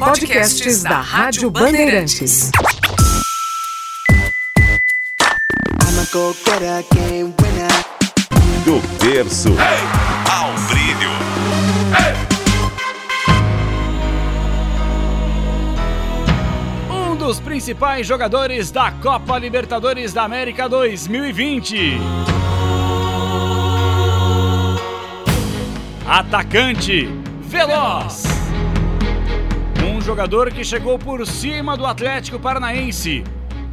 Podcasts da Rádio Bandeirantes. Do berço ao brilho. Um dos principais jogadores da Copa Libertadores da América 2020. Atacante veloz. Um jogador que chegou por cima do Atlético Paranaense.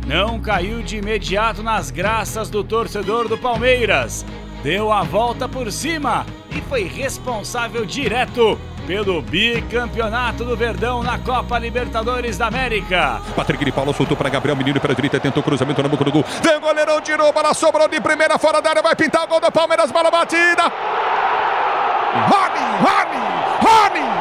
Não caiu de imediato nas graças do torcedor do Palmeiras. Deu a volta por cima e foi responsável direto pelo bicampeonato do Verdão na Copa Libertadores da América. Patrick de Paulo soltou para Gabriel Menino pela direita, tentou cruzamento no boca do gol. Vem goleirão, tirou, bola sobrou de primeira fora da área, vai pintar o gol do Palmeiras, bola batida. Rony, Rony, Rony!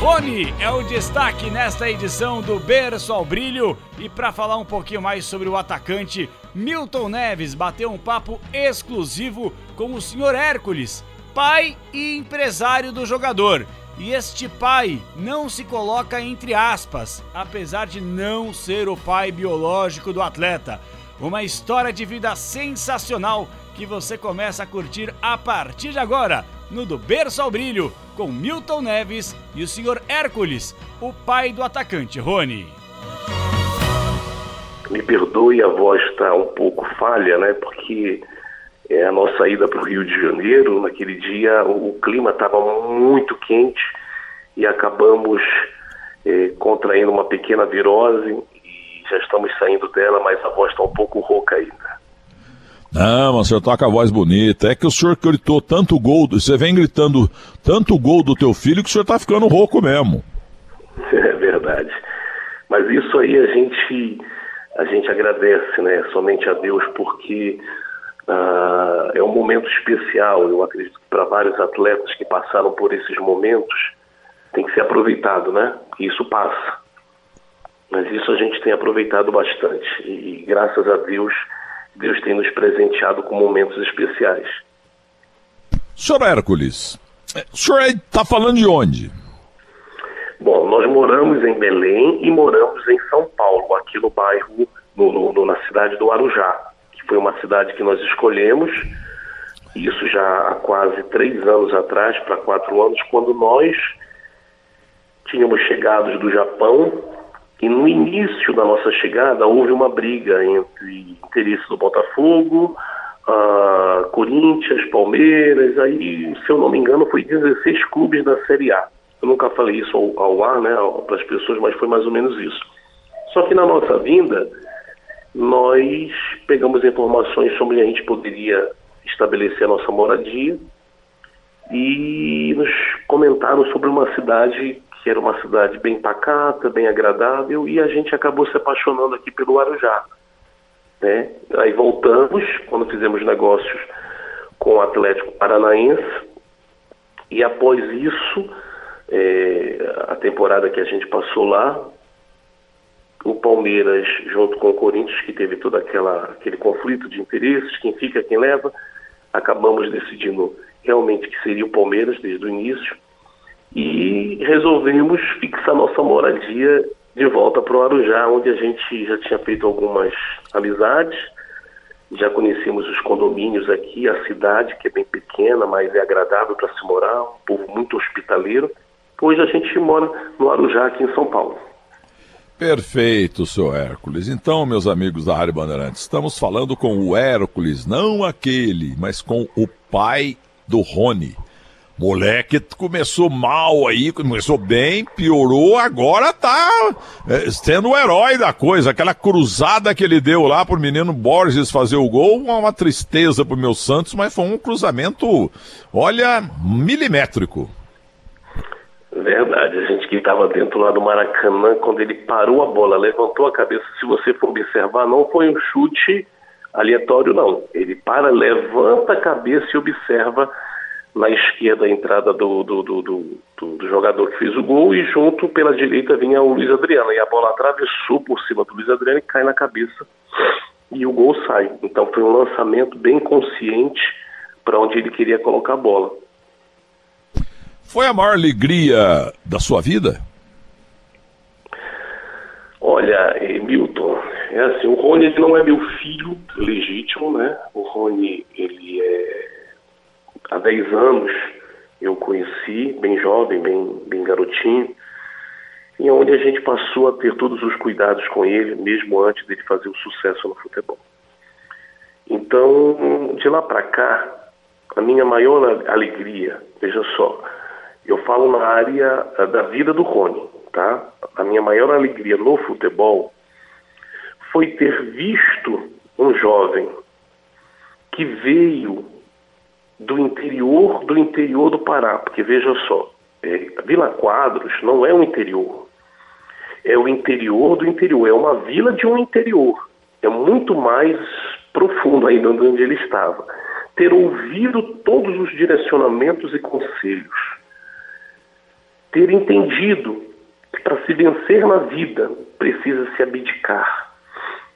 Rony é o destaque nesta edição do Berço ao Brilho. E para falar um pouquinho mais sobre o atacante, Milton Neves bateu um papo exclusivo com o senhor Hércules, pai e empresário do jogador. E este pai não se coloca entre aspas, apesar de não ser o pai biológico do atleta. Uma história de vida sensacional que você começa a curtir a partir de agora no Do Berço ao Brilho, com Milton Neves e o Sr. Hércules, o pai do atacante Rony. Me perdoe, a voz está um pouco falha, né? Porque é a nossa ida para o Rio de Janeiro, naquele dia o, clima estava muito quente e acabamos é, contraindo uma pequena virose e já estamos saindo dela, mas a voz está um pouco rouca ainda. Não, mas o senhor com a voz bonita. É que o senhor gritou tanto gol, você vem gritando tanto gol do teu filho que o senhor tá ficando rouco mesmo. É verdade. Mas isso aí a gente, a gente agradece, né? Somente a Deus, porque uh, é um momento especial. Eu acredito que para vários atletas que passaram por esses momentos tem que ser aproveitado, né? Isso passa. Mas isso a gente tem aproveitado bastante. E graças a Deus Deus tem nos presenteado com momentos especiais. Senhor Hércules, o senhor está falando de onde? Bom, nós moramos em Belém e moramos em São Paulo, aqui no bairro, no, no, na cidade do Arujá, que foi uma cidade que nós escolhemos, isso já há quase três anos atrás, para quatro anos, quando nós tínhamos chegado do Japão e no início da nossa chegada houve uma briga entre interesses do Botafogo, Corinthians, Palmeiras, aí, se eu não me engano, foi 16 clubes da Série A. Eu nunca falei isso ao, ao ar, né, para as pessoas, mas foi mais ou menos isso. Só que na nossa vinda, nós pegamos informações sobre a gente poderia estabelecer a nossa moradia e nos comentaram sobre uma cidade que era uma cidade bem pacata, bem agradável, e a gente acabou se apaixonando aqui pelo Arujá. Né? Aí voltamos, quando fizemos negócios com o Atlético Paranaense, e após isso, é, a temporada que a gente passou lá, o Palmeiras, junto com o Corinthians, que teve todo aquela, aquele conflito de interesses, quem fica, quem leva, acabamos decidindo realmente que seria o Palmeiras desde o início e resolvemos fixar nossa moradia de volta para o Arujá, onde a gente já tinha feito algumas amizades, já conhecemos os condomínios aqui, a cidade, que é bem pequena, mas é agradável para se morar, um povo muito hospitaleiro. Hoje a gente mora no Arujá, aqui em São Paulo. Perfeito, senhor Hércules. Então, meus amigos da Rádio Bandeirantes, estamos falando com o Hércules, não aquele, mas com o pai do Rony. Moleque começou mal aí, começou bem, piorou, agora tá é, sendo o herói da coisa. Aquela cruzada que ele deu lá pro menino Borges fazer o gol, uma tristeza pro meu Santos, mas foi um cruzamento, olha, milimétrico. Verdade, a gente que estava dentro lá do Maracanã, quando ele parou a bola, levantou a cabeça, se você for observar, não foi um chute aleatório, não. Ele para, levanta a cabeça e observa na esquerda a entrada do, do, do, do, do jogador que fez o gol e junto pela direita vinha o Luiz Adriano. E a bola atravessou por cima do Luiz Adriano e cai na cabeça e o gol sai. Então foi um lançamento bem consciente para onde ele queria colocar a bola. Foi a maior alegria da sua vida? Olha, Milton, é assim, o Rony não é meu filho legítimo, né? O Rony, ele é há 10 anos eu conheci, bem jovem, bem, bem garotinho, e onde a gente passou a ter todos os cuidados com ele, mesmo antes dele fazer o sucesso no futebol. Então, de lá para cá, a minha maior alegria, veja só, eu falo na área da vida do Rony, tá? A minha maior alegria no futebol foi ter visto um jovem que veio do interior do interior do Pará, porque veja só, é, Vila Quadros não é o interior, é o interior do interior, é uma vila de um interior, é muito mais profundo ainda onde ele estava. Ter ouvido todos os direcionamentos e conselhos, ter entendido que para se vencer na vida precisa se abdicar.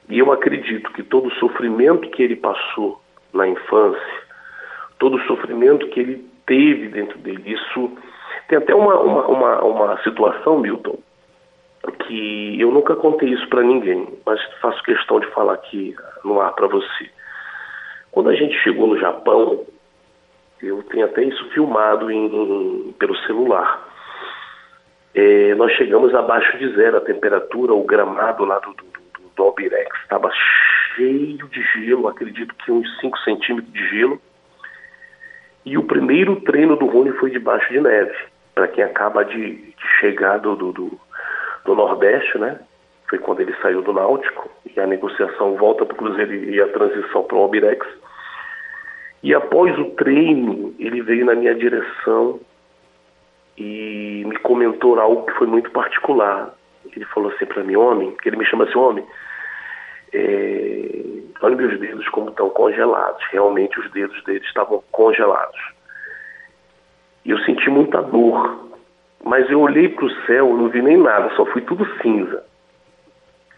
E eu acredito que todo o sofrimento que ele passou na infância, todo o sofrimento que ele teve dentro dele. Isso tem até uma, uma, uma, uma situação, Milton, que eu nunca contei isso para ninguém, mas faço questão de falar aqui no ar para você. Quando a gente chegou no Japão, eu tenho até isso filmado em, em, pelo celular. É, nós chegamos abaixo de zero a temperatura, o gramado lá do, do, do, do estava cheio de gelo, acredito que uns 5 centímetros de gelo. E o primeiro treino do Rony foi debaixo de neve. Para quem acaba de, de chegar do, do, do, Nordeste, né? Foi quando ele saiu do Náutico e a negociação volta para o Cruzeiro e a transição para o Albirex. E após o treino, ele veio na minha direção e me comentou algo que foi muito particular. Ele falou assim para mim, homem, que ele me chama assim, homem, é, olha meus dedos como estão congelados. Realmente os dedos dele estavam congelados. E eu senti muita dor. Mas eu olhei para o céu, não vi nem nada, só foi tudo cinza.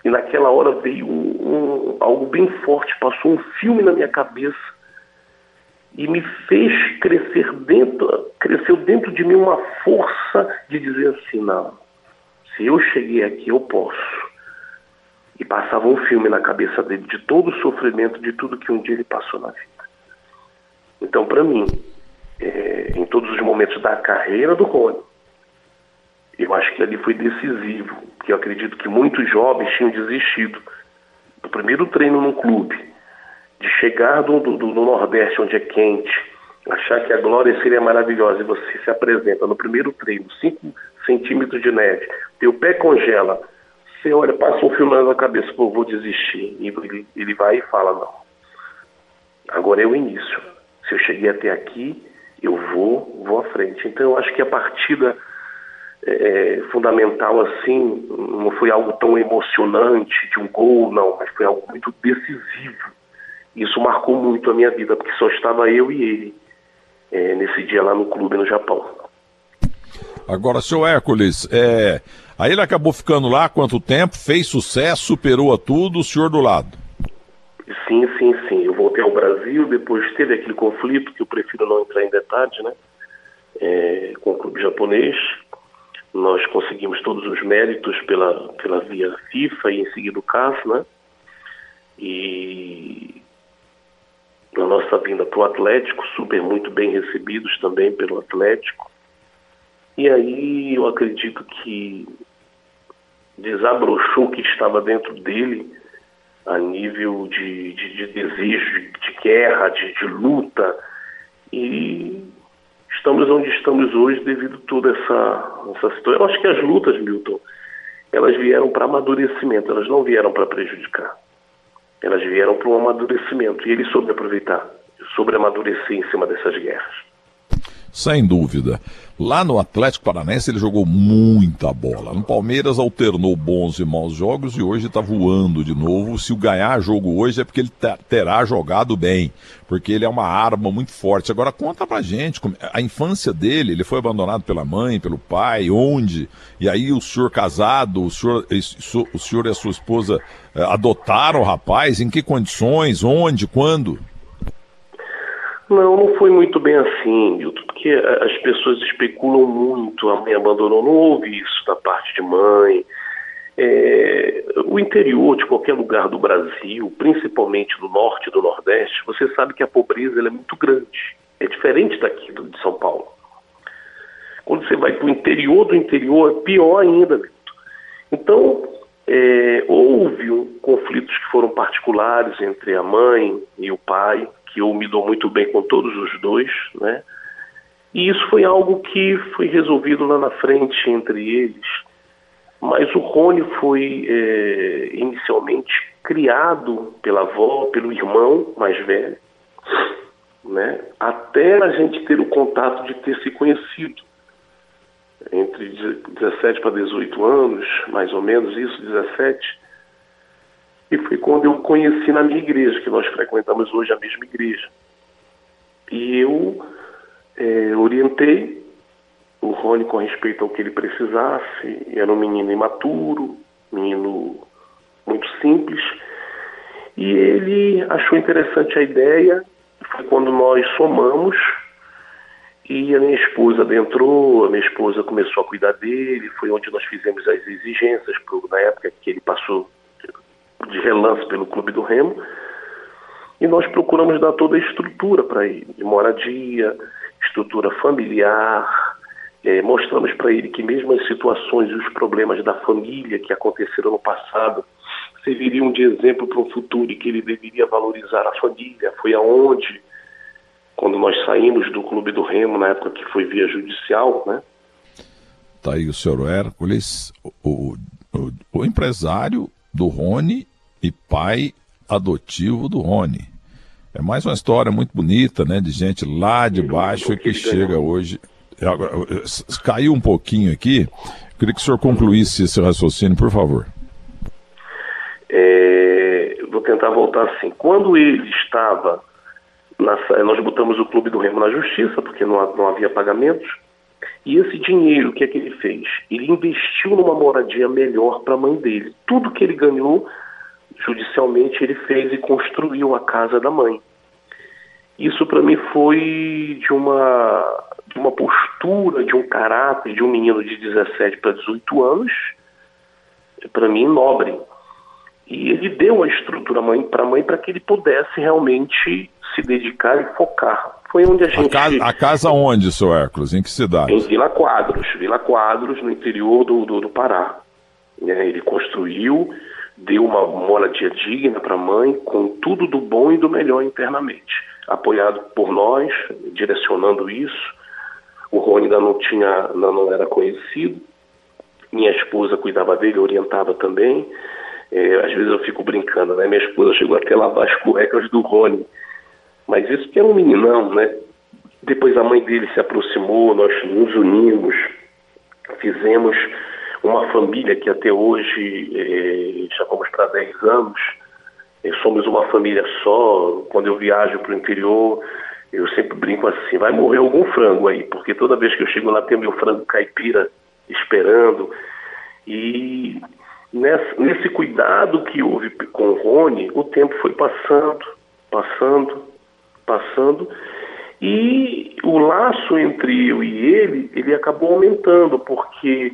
E naquela hora veio um, um, algo bem forte, passou um filme na minha cabeça e me fez crescer dentro, cresceu dentro de mim uma força de dizer assim, não, se eu cheguei aqui, eu posso e passava um filme na cabeça dele de todo o sofrimento, de tudo que um dia ele passou na vida. Então, para mim, é, em todos os momentos da carreira do Rony, eu acho que ali foi decisivo, porque eu acredito que muitos jovens tinham desistido do primeiro treino num clube, de chegar do, do, do Nordeste, onde é quente, achar que a glória seria maravilhosa, e você se apresenta no primeiro treino, 5 centímetros de neve, teu pé congela, você olha, passa um filme na cabeça, pô, vou desistir. E ele, ele vai e fala, não. Agora é o início. Se eu cheguei até aqui, eu vou, vou à frente. Então eu acho que a partida é, é, fundamental assim, não foi algo tão emocionante de um gol, não, mas foi algo muito decisivo. Isso marcou muito a minha vida, porque só estava eu e ele é, nesse dia lá no clube no Japão. Agora, seu Hércules, é, Aí ele acabou ficando lá quanto tempo, fez sucesso, superou a tudo, o senhor do lado. Sim, sim, sim. Eu voltei ao Brasil, depois teve aquele conflito, que eu prefiro não entrar em detalhes, né? É, com o clube japonês. Nós conseguimos todos os méritos pela, pela via FIFA e em seguida o CAS, né? E na nossa vinda para o Atlético, super muito bem recebidos também pelo Atlético. E aí eu acredito que desabrochou o que estava dentro dele a nível de, de, de desejo, de guerra, de, de, luta. E estamos onde estamos hoje devido a toda essa, essa situação. Eu acho que as lutas, Milton, elas vieram para amadurecimento, elas não vieram para prejudicar. Elas vieram para um amadurecimento e ele soube aproveitar, soube amadurecer em cima dessas guerras. Sem dúvida. Lá no Atlético Paranaense ele jogou muita bola. No Palmeiras alternou bons e maus jogos e hoje está voando de novo. Se o ganhar jogo hoje é porque ele terá jogado bem, porque ele é uma arma muito forte. Agora conta pra gente a infância dele. Ele foi abandonado pela mãe, pelo pai, onde? E aí o senhor casado, o senhor, o senhor e a sua esposa eh, adotaram o rapaz? Em que condições? Onde? Quando? Não, não foi muito bem assim, Milton, porque as pessoas especulam muito, a mãe abandonou, não houve isso da parte de mãe. É, o interior de qualquer lugar do Brasil, principalmente do norte e do nordeste, você sabe que a pobreza é muito grande. É diferente daqui de São Paulo. Quando você vai para o interior do interior, é pior ainda, Milton. Então, é, houve um, conflitos que foram particulares entre a mãe e o pai, que eu me dou muito bem com todos os dois, né? E isso foi algo que foi resolvido lá na frente entre eles. Mas o Rony foi é, inicialmente criado pela avó, pelo irmão mais velho, né? Até a gente ter o contato de ter se conhecido entre 17 para 18 anos, mais ou menos isso, 17 e foi quando eu conheci na minha igreja, que nós frequentamos hoje a mesma igreja. E eu é, orientei o Rony com respeito ao que ele precisasse. Era um menino imaturo, menino muito simples. E ele achou interessante a ideia. Foi quando nós somamos e a minha esposa adentrou, a minha esposa começou a cuidar dele. Foi onde nós fizemos as exigências, pro, na época que ele passou de relance pelo Clube do Remo. E nós procuramos dar toda a estrutura para ele, de moradia, estrutura familiar. É, mostramos para ele que mesmo as situações e os problemas da família que aconteceram no passado serviriam de exemplo para o futuro e que ele deveria valorizar a família. Foi aonde, quando nós saímos do Clube do Remo, na época que foi via judicial, né? Tá aí o senhor Hércules, o, o, o empresário do Rony e pai adotivo do Rony. É mais uma história muito bonita, né? De gente lá de baixo que chega hoje. Caiu um pouquinho aqui. Queria que o senhor concluísse esse raciocínio, por favor. É, vou tentar voltar assim. Quando ele estava. Na, nós botamos o Clube do Remo na justiça, porque não, não havia pagamentos. E esse dinheiro, o que é que ele fez? Ele investiu numa moradia melhor para a mãe dele. Tudo que ele ganhou, judicialmente, ele fez e construiu a casa da mãe. Isso para mim foi de uma, de uma postura, de um caráter de um menino de 17 para 18 anos, para mim, nobre. E ele deu a estrutura para a mãe para que ele pudesse realmente se dedicar e focar foi onde a gente. A casa, a casa onde, seu Hércules? Em que cidade? Em Vila Quadros, Vila Quadros, no interior do, do, do Pará. É, ele construiu, deu uma moradia digna para a mãe, com tudo do bom e do melhor internamente. Apoiado por nós, direcionando isso. O Rony ainda não tinha, ainda não era conhecido. Minha esposa cuidava dele, orientava também. É, às vezes eu fico brincando, né? Minha esposa chegou até a lavar as cuecas do Rony mas isso que era um meninão, né? Depois a mãe dele se aproximou, nós nos unimos, fizemos uma família que até hoje eh, já vamos para 10 anos. Eh, somos uma família só. Quando eu viajo para o interior, eu sempre brinco assim: vai morrer algum frango aí, porque toda vez que eu chego lá tem meu frango caipira esperando. E nesse cuidado que houve com o Rony, o tempo foi passando, passando, passando e o laço entre eu e ele, ele acabou aumentando, porque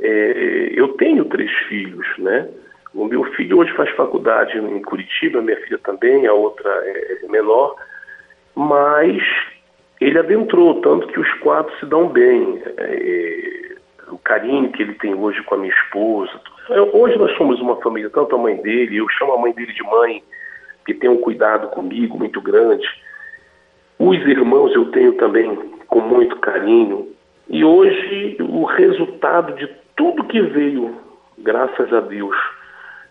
é, eu tenho três filhos, né? O meu filho hoje faz faculdade em Curitiba, minha filha também, a outra é, é menor, mas ele adentrou, tanto que os quatro se dão bem. É, o carinho que ele tem hoje com a minha esposa. Hoje nós somos uma família, tanto a mãe dele, eu chamo a mãe dele de mãe, que tem um cuidado comigo muito grande. Os irmãos eu tenho também com muito carinho. E hoje o resultado de tudo que veio, graças a Deus,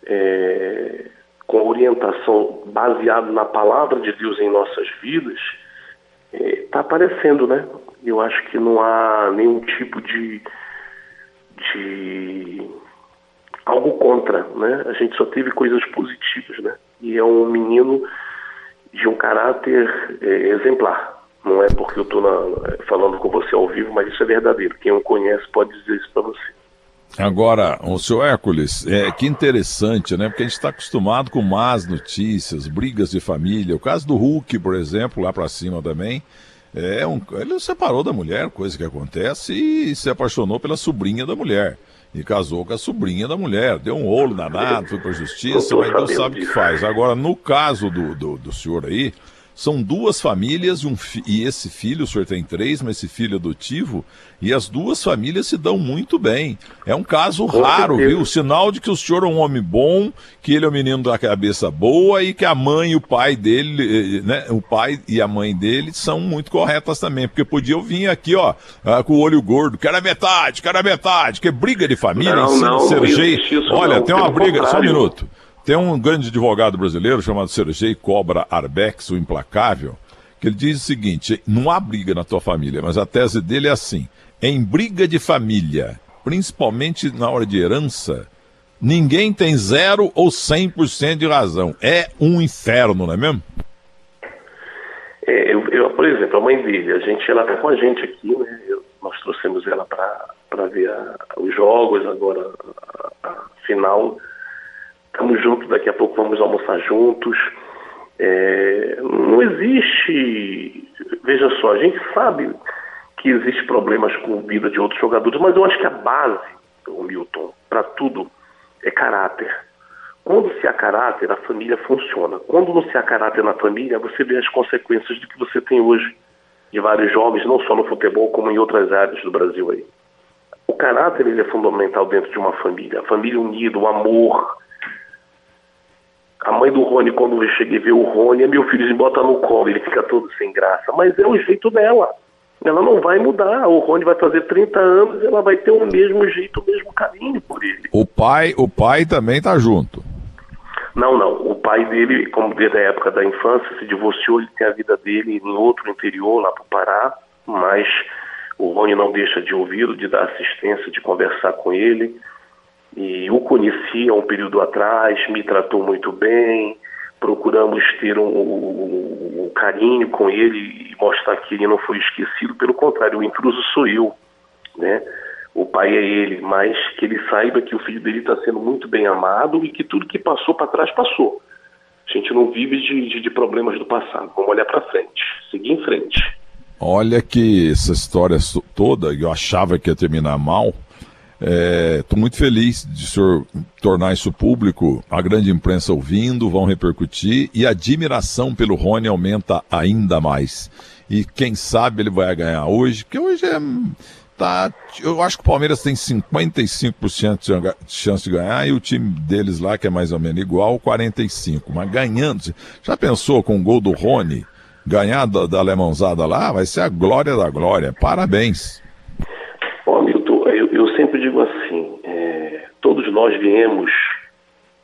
é, com orientação baseada na palavra de Deus em nossas vidas, está é, aparecendo, né? Eu acho que não há nenhum tipo de, de algo contra, né? A gente só teve coisas positivas, né? E é um menino de um caráter é, exemplar. Não é porque eu estou falando com você ao vivo, mas isso é verdadeiro. Quem o conhece pode dizer isso para você. Agora, o senhor Hércules, é, que interessante, né? Porque a gente está acostumado com más notícias, brigas de família. O caso do Hulk, por exemplo, lá para cima também. É um, ele separou da mulher, coisa que acontece, e se apaixonou pela sobrinha da mulher. E casou com a sobrinha da mulher. Deu um rolo danado, foi para a justiça, mas não sabe o que faz. Agora, no caso do, do, do senhor aí, são duas famílias e, um e esse filho, o senhor tem três, mas esse filho adotivo, e as duas famílias se dão muito bem. É um caso Com raro, certeza. viu? Sinal de que o senhor é um homem bom, que ele é um menino da cabeça boa e que a mãe e o pai dele, eh, né? O pai e a mãe dele são muito corretas também, porque podia eu vir aqui, ó, ah, com o olho gordo, quero a metade, quero a metade, que briga de família, não, ensina não, Sergei. Olha, não, tem uma briga, contrário. só um minuto. Tem um grande advogado brasileiro chamado Sergei Cobra Arbex, o Implacável, que ele diz o seguinte: não há briga na tua família, mas a tese dele é assim: em briga de família, principalmente na hora de herança, ninguém tem zero ou 100% de razão. É um inferno, não é mesmo? É, eu, eu, por exemplo, a mãe dele, a gente, ela está com a gente aqui, né? Eu, nós trouxemos ela para ver a, os jogos, agora a, a final estamos juntos, daqui a pouco vamos almoçar juntos. É, não existe, veja só, a gente sabe que existe problemas com a vida de outros jogadores, mas eu acho que a base, o Milton, para tudo é caráter. Quando se há caráter, a família funciona. Quando não se há caráter na família, você vê as consequências do que você tem hoje de vários jovens, não só no futebol, como em outras áreas do Brasil aí. O caráter ele é fundamental dentro de uma família. A família unida, o amor, a mãe do Rony, quando eu cheguei a ver o Rony, meu filho se bota no colo, ele fica todo sem graça. Mas é o jeito dela. Ela não vai mudar. O Rony vai fazer 30 anos, ela vai ter o mesmo jeito, o mesmo carinho por ele. O pai, o pai também tá junto. Não, não. O pai dele, como desde a época da infância, se divorciou, ele tem a vida dele em outro interior, lá para o Pará, mas o Rony não deixa de ouvi-lo, de dar assistência, de conversar com ele e o conheci há um período atrás, me tratou muito bem, procuramos ter um, um, um, carinho com ele e mostrar que ele não foi esquecido, pelo contrário, o intruso sou eu, né? O pai é ele, mas que ele saiba que o filho dele está sendo muito bem amado e que tudo que passou para trás passou. A gente não vive de, de, de problemas do passado. Vamos olhar para frente, seguir em frente. Olha que essa história toda, eu achava que ia terminar mal, Estou é, muito feliz de o senhor tornar isso público, a grande imprensa ouvindo, vão repercutir e a admiração pelo Rony aumenta ainda mais. E quem sabe ele vai ganhar hoje, porque hoje é. Tá, eu acho que o Palmeiras tem 55% de chance de ganhar e o time deles lá, que é mais ou menos igual, 45%. Mas ganhando, já pensou com o gol do Rony, ganhar da, da alemãozada lá, vai ser a glória da glória. Parabéns. Ô, Milton, eu, eu sempre digo assim, é, todos nós viemos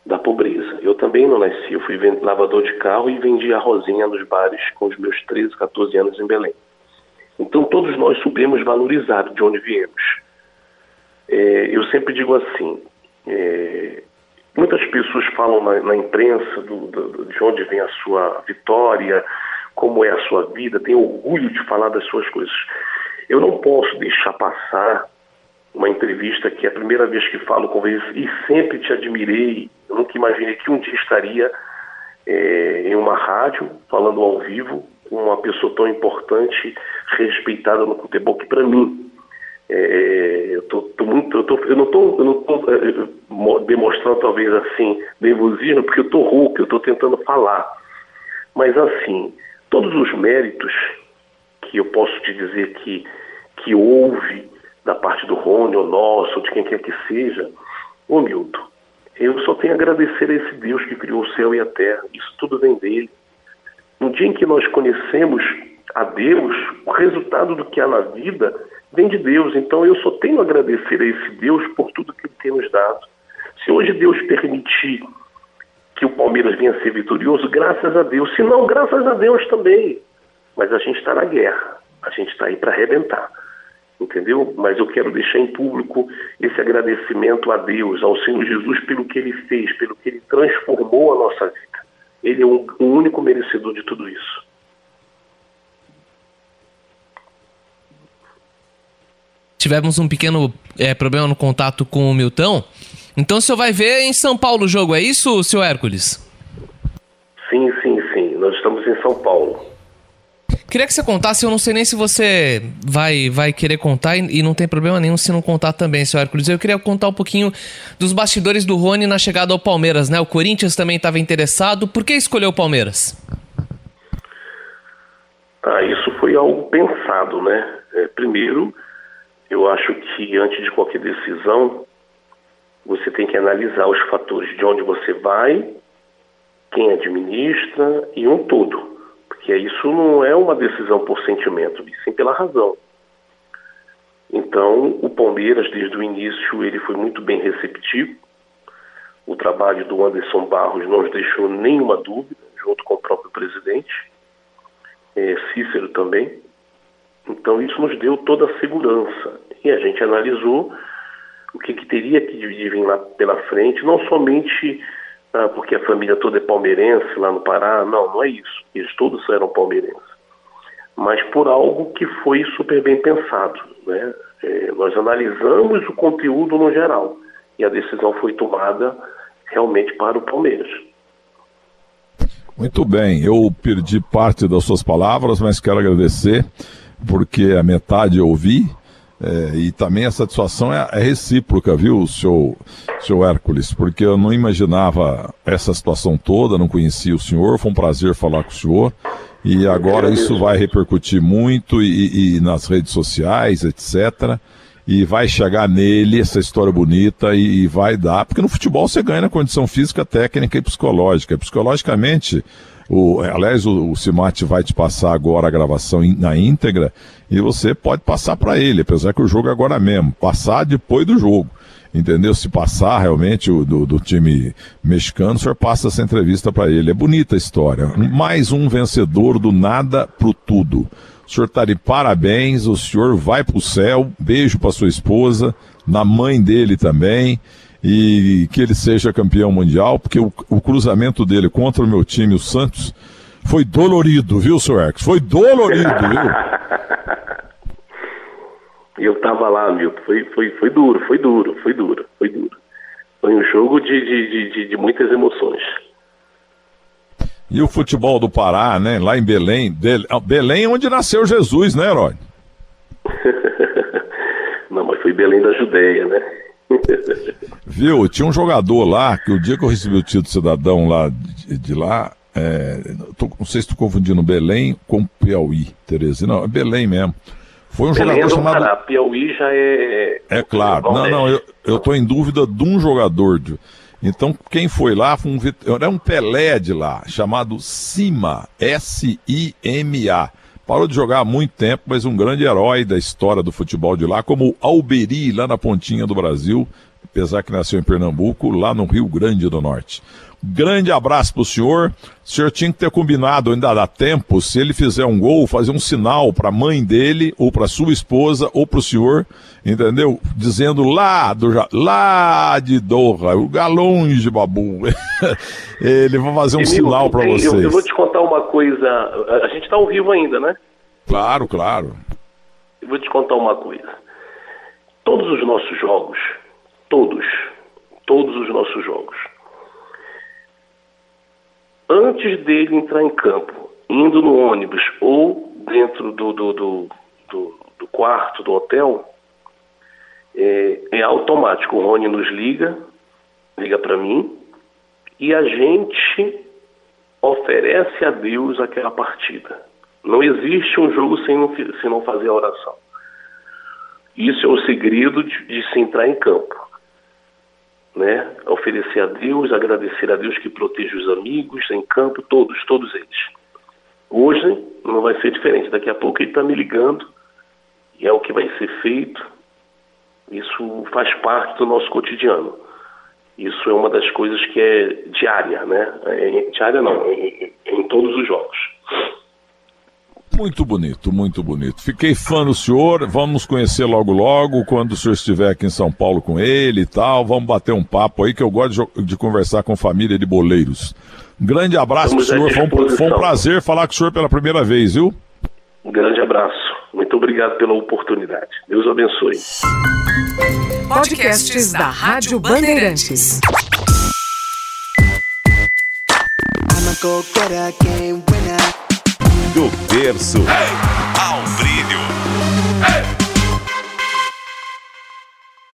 da pobreza. Eu também não nasci, eu fui lavador de carro e vendia rosinha nos bares com os meus 13, 14 anos em Belém. Então todos nós subimos valorizar de onde viemos. É, eu sempre digo assim, é, muitas pessoas falam na, na imprensa do, do, de onde vem a sua vitória, como é a sua vida, tem orgulho de falar das suas coisas. Eu não posso deixar passar uma entrevista que é a primeira vez que falo com você e sempre te admirei. Eu nunca imaginei que um dia estaria é, em uma rádio, falando ao vivo, com uma pessoa tão importante, respeitada no futebol, que para mim, é, eu, tô, tô, muito, eu, tô, eu não estou é, demonstrando talvez assim nervosismo, porque eu estou rouco, eu estou tentando falar. Mas assim, todos os méritos que eu posso te dizer que, que houve da parte do Rony ou nosso, de quem quer que seja, ô Milton, eu só tenho a agradecer a esse Deus que criou o céu e a terra. Isso tudo vem dele. No dia em que nós conhecemos a Deus, o resultado do que há na vida vem de Deus. Então eu só tenho a agradecer a esse Deus por tudo que ele tem nos dado. Se hoje Deus permitir que o Palmeiras venha a ser vitorioso, graças a Deus. Se não, graças a Deus também. mas a gente está na guerra, a gente está aí para arrebentar, entendeu? Mas eu quero deixar em público esse agradecimento a Deus, ao Senhor Jesus, pelo que Ele fez, pelo que Ele transformou a nossa vida. Ele é o único merecedor de tudo isso. Tivemos um pequeno é, problema no contato com o Milton. Então o senhor vai ver em São Paulo o jogo, é isso, senhor Hércules? Sim, sim, sim. Nós estamos em São Paulo. Queria que você contasse, eu não sei nem se você vai, vai querer contar e, e não tem problema nenhum se não contar também, senhor Hércules. Eu queria contar um pouquinho dos bastidores do Rony na chegada ao Palmeiras, né? O Corinthians também estava interessado. Por que escolheu o Palmeiras? Ah, isso foi algo pensado, né? É, primeiro, eu acho que antes de qualquer decisão, você tem que analisar os fatores de onde você vai, quem administra e um todo. Porque isso não é uma decisão por sentimento, e sim pela razão. Então, o Palmeiras, desde o início, ele foi muito bem receptivo. O trabalho do Anderson Barros não nos deixou nenhuma dúvida, junto com o próprio presidente, é, Cícero também. Então, isso nos deu toda a segurança. E a gente analisou o que, que teria que vir lá pela frente, não somente ah, porque a família toda é palmeirense lá no Pará, não, não é isso. Eles todos eram palmeirenses. Mas por algo que foi super bem pensado. Né? É, nós analisamos o conteúdo no geral e a decisão foi tomada realmente para o Palmeiras. Muito bem, eu perdi parte das suas palavras, mas quero agradecer porque a metade eu ouvi é, e também a satisfação é, é, recíproca, viu, seu, seu Hércules? Porque eu não imaginava essa situação toda, não conhecia o senhor, foi um prazer falar com o senhor. E agora isso vai repercutir muito e, e nas redes sociais, etc. E vai chegar nele essa história bonita e, e vai dar. Porque no futebol você ganha na condição física, técnica e psicológica. Psicologicamente, o, aliás, o, o vai te passar agora a gravação in, na íntegra e você pode passar para ele, apesar que o jogo é agora mesmo, passar depois do jogo. Entendeu? Se passar realmente o, do, do time mexicano, o senhor passa essa entrevista para ele. É bonita a história. Mais um vencedor do nada pro tudo. O senhor está de parabéns, o senhor vai pro céu. Beijo para sua esposa, na mãe dele também e que ele seja campeão mundial, porque o, o cruzamento dele contra o meu time, o Santos, foi dolorido, viu. X? Foi dolorido, viu? Eu tava lá, Milton. Foi, foi, foi duro, foi duro, foi duro, foi duro. Foi um jogo de, de, de, de muitas emoções. E o futebol do Pará, né? Lá em Belém. Belém é onde nasceu Jesus, né, Herói? Não, mas foi Belém da Judéia, né? Viu? Tinha um jogador lá que o dia que eu recebi o título cidadão lá de, de lá, é, tô, não sei se estou confundindo Belém com Piauí, Terezinha. Não, é Belém mesmo. Foi um Belém jogador chamado. Pará, Piauí já é. É claro. Não, não, eu, eu tô em dúvida de um jogador. De... Então, quem foi lá foi um, era um Pelé de lá, chamado Sima, S-I-M-A. Parou de jogar há muito tempo, mas um grande herói da história do futebol de lá, como Alberi, lá na pontinha do Brasil, apesar que nasceu em Pernambuco, lá no Rio Grande do Norte. Grande abraço pro senhor. O senhor tinha que ter combinado, ainda dá tempo, se ele fizer um gol, fazer um sinal para a mãe dele, ou para sua esposa, ou para o senhor, entendeu? Dizendo lá, do, lá de Doha, o galões babu. ele vai fazer um Emil, sinal para vocês. Eu, eu, vou te contar uma coisa. A gente está ao vivo ainda, né? Claro, claro. Eu vou te contar uma coisa. Todos os nossos jogos, todos, todos os nossos jogos, antes dele entrar em campo, indo no ônibus ou dentro do, do, do, do, do quarto do hotel, é, é, automático. O Rony nos liga, liga para mim, e a gente oferece a Deus aquela partida. Não existe um jogo sem não, sem não fazer a oração. Isso é o segredo de, de se entrar em campo né? Oferecer a Deus, agradecer a Deus que protege os amigos em campo, todos, todos eles. Hoje não vai ser diferente. Daqui a pouco ele está me ligando e é o que vai ser feito. Isso faz parte do nosso cotidiano. Isso é uma das coisas que é diária, né? É, diária não, é, é, em todos os jogos. Muito bonito, muito bonito. Fiquei fã do senhor. Vamos conhecer logo logo quando o senhor estiver aqui em São Paulo com ele e tal. Vamos bater um papo aí que eu gosto de, de conversar com família de boleiros. Um grande abraço pro senhor. Foi um, foi um prazer falar com o senhor pela primeira vez, viu? Um grande abraço. Muito obrigado pela oportunidade. Deus abençoe. Podcasts da Rádio Bandeirantes. Do berço